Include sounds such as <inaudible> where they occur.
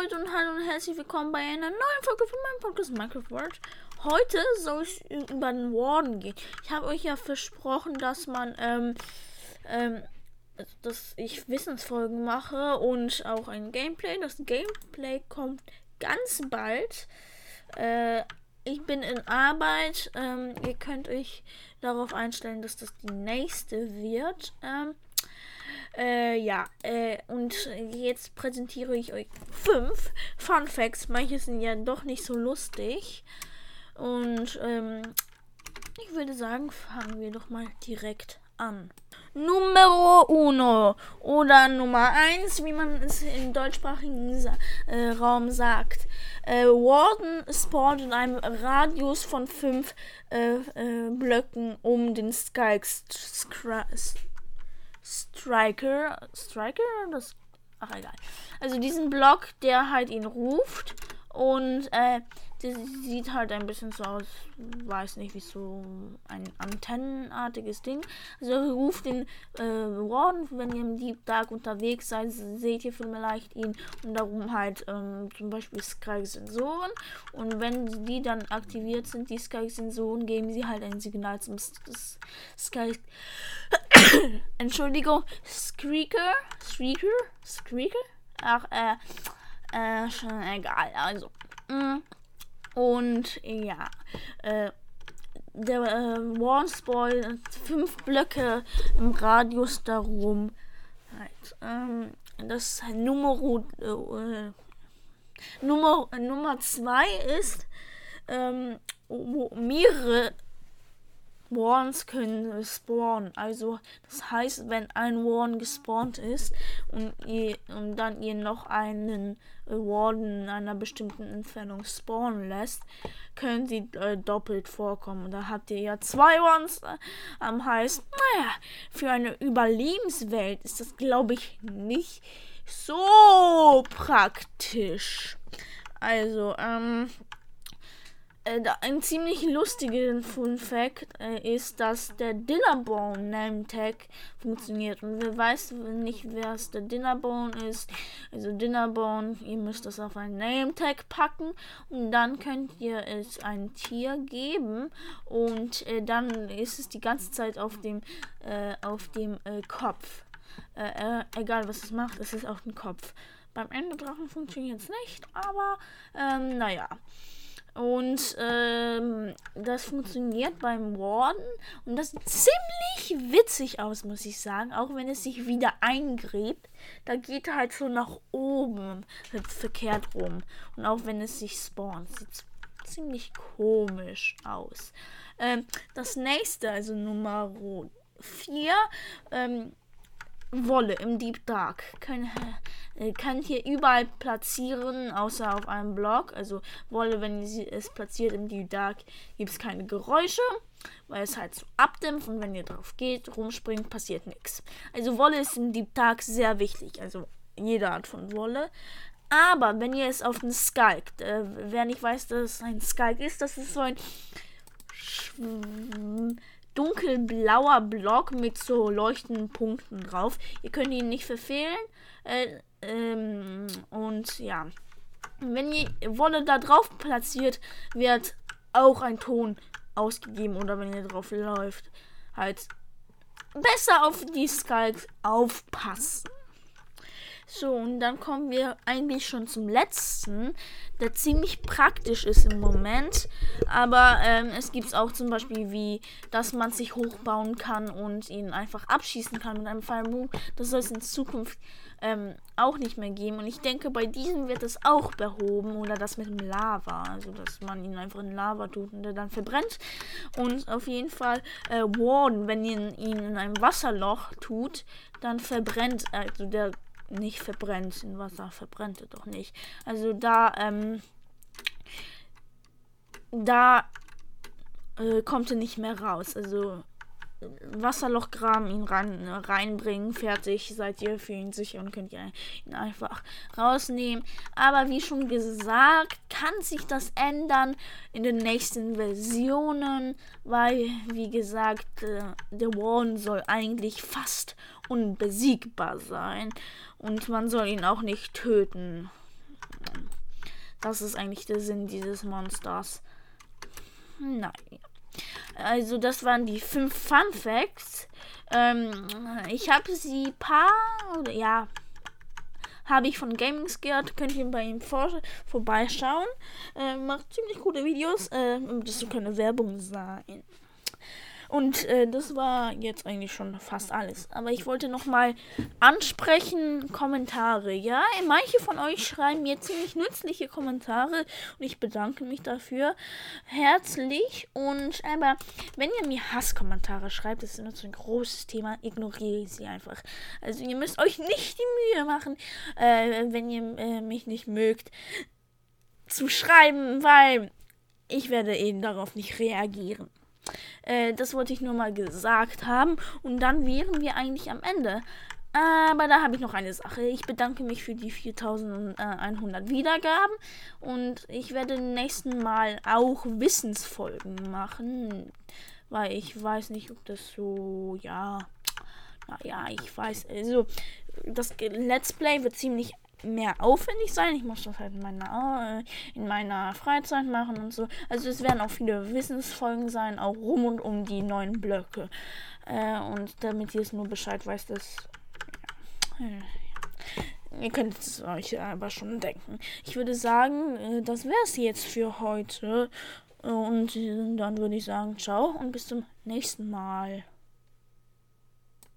Leute und hallo und herzlich willkommen bei einer neuen Folge von meinem Podcast Minecraft World. Heute soll es über den Warden gehen. Ich habe euch ja versprochen, dass man, ähm, ähm, dass ich Wissensfolgen mache und auch ein Gameplay. Das Gameplay kommt ganz bald. Äh, ich bin in Arbeit. Ähm, ihr könnt euch darauf einstellen, dass das die nächste wird. Ähm, äh, ja, äh, und jetzt präsentiere ich euch fünf Fun Facts. Manche sind ja doch nicht so lustig. Und ähm, ich würde sagen, fangen wir doch mal direkt an. Numero uno oder Nummer eins, wie man es im deutschsprachigen äh, Raum sagt. Äh, Warden spawnt in einem Radius von fünf äh, äh Blöcken um den Sky Striker. Striker? Das. Ach, egal. Also diesen Block, der halt ihn ruft. Und äh, das sieht halt ein bisschen so aus, weiß nicht, wie so ein antennenartiges Ding. Also ruft den äh, Warden, wenn ihr im Deep Dark unterwegs seid, seht ihr vielleicht ihn und darum halt ähm, zum Beispiel Sky-Sensoren. Und wenn die dann aktiviert sind, die Sky-Sensoren, geben sie halt ein Signal zum Sky. <coughs> Entschuldigung, Screaker, Screaker, Screaker. Ach, äh, äh, schon egal. Also, mh. Und ja, äh, der äh, Warnspoil fünf Blöcke im Radius darum. Halt, ähm, das Nummer, äh, Nummer, Nummer zwei ist, ähm, wo mehrere Warns können spawnen. Also das heißt, wenn ein Warn gespawnt ist und, ihr, und dann ihr noch einen Warden in einer bestimmten Entfernung spawnen lässt, können sie äh, doppelt vorkommen. Und da habt ihr ja zwei Warns äh, am heißt, naja, für eine Überlebenswelt ist das, glaube ich, nicht so praktisch. Also, ähm, äh, ein ziemlich lustiger Fun Fact äh, ist, dass der Dinnerbone Name Tag funktioniert. Und wer weiß nicht, wer es der Dinnerbone ist. Also Dinnerbone, ihr müsst das auf ein Name Tag packen und dann könnt ihr es ein Tier geben und äh, dann ist es die ganze Zeit auf dem äh, auf dem äh, Kopf. Egal was es macht, es ist auf dem Kopf. Beim Enderdrachen funktioniert es nicht, aber ähm, naja. Und ähm, das funktioniert beim Warden. Und das sieht ziemlich witzig aus, muss ich sagen. Auch wenn es sich wieder eingräbt. Da geht er halt so nach oben. Verkehrt rum. Und auch wenn es sich spawnt. Sieht ziemlich komisch aus. Ähm, das nächste, also Nummer 4. Ähm, Wolle im Deep Dark. Äh, kann hier überall platzieren, außer auf einem Block. Also Wolle, wenn sie es platziert im Deep Dark, gibt es keine Geräusche, weil es halt so abdämpft und wenn ihr drauf geht, rumspringt, passiert nichts. Also Wolle ist im Deep Dark sehr wichtig. Also jede Art von Wolle. Aber wenn ihr es auf den Skulk, äh, wer nicht weiß, dass es ein Skulk ist, das ist so ein dunkelblauer Block mit so leuchtenden Punkten drauf. Ihr könnt ihn nicht verfehlen. Äh, ähm, und ja, wenn ihr Wolle da drauf platziert, wird auch ein Ton ausgegeben oder wenn ihr drauf läuft, halt besser auf die Skulls aufpassen. So, und dann kommen wir eigentlich schon zum letzten, der ziemlich praktisch ist im Moment. Aber ähm, es gibt auch zum Beispiel wie, dass man sich hochbauen kann und ihn einfach abschießen kann mit einem Fireboom. Das soll es in Zukunft ähm, auch nicht mehr geben. Und ich denke, bei diesem wird es auch behoben. Oder das mit dem Lava. Also, dass man ihn einfach in Lava tut und der dann verbrennt. Und auf jeden Fall äh, Warden, wenn ihr ihn in einem Wasserloch tut, dann verbrennt, also der nicht verbrennt. In Wasser verbrennt er doch nicht. Also da, ähm, da äh, kommt er nicht mehr raus. Also Wasserloch graben, ihn rein, reinbringen, fertig, seid ihr für ihn sicher und könnt ihr ihn einfach rausnehmen. Aber wie schon gesagt, kann sich das ändern in den nächsten Versionen, weil, wie gesagt, äh, der Warren soll eigentlich fast unbesiegbar sein und man soll ihn auch nicht töten. Das ist eigentlich der Sinn dieses Monsters. Nein. Also das waren die fünf Fun Facts. Ähm, ich habe sie paar, ja, habe ich von Gaming Scared. Könnt ihr bei ihm vor vorbeischauen. Äh, macht ziemlich coole Videos. Äh, das soll keine Werbung sein. Und äh, das war jetzt eigentlich schon fast alles. Aber ich wollte noch mal ansprechen, Kommentare. Ja, manche von euch schreiben mir ziemlich nützliche Kommentare und ich bedanke mich dafür herzlich. Und aber wenn ihr mir Hasskommentare schreibt, das ist immer so ein großes Thema, ignoriere ich sie einfach. Also ihr müsst euch nicht die Mühe machen, äh, wenn ihr äh, mich nicht mögt, zu schreiben, weil ich werde eben darauf nicht reagieren. Äh, das wollte ich nur mal gesagt haben. Und dann wären wir eigentlich am Ende. Aber da habe ich noch eine Sache. Ich bedanke mich für die 4100 Wiedergaben und ich werde nächsten Mal auch Wissensfolgen machen, weil ich weiß nicht, ob das so, ja, naja, ich weiß, also das Let's Play wird ziemlich mehr aufwendig sein. Ich muss das halt in meiner, äh, in meiner Freizeit machen und so. Also es werden auch viele Wissensfolgen sein, auch rum und um die neuen Blöcke. Äh, und damit ihr es nur Bescheid weiß, dass. Ja, äh, ihr könnt es euch aber schon denken. Ich würde sagen, äh, das wäre es jetzt für heute. Und dann würde ich sagen, ciao und bis zum nächsten Mal.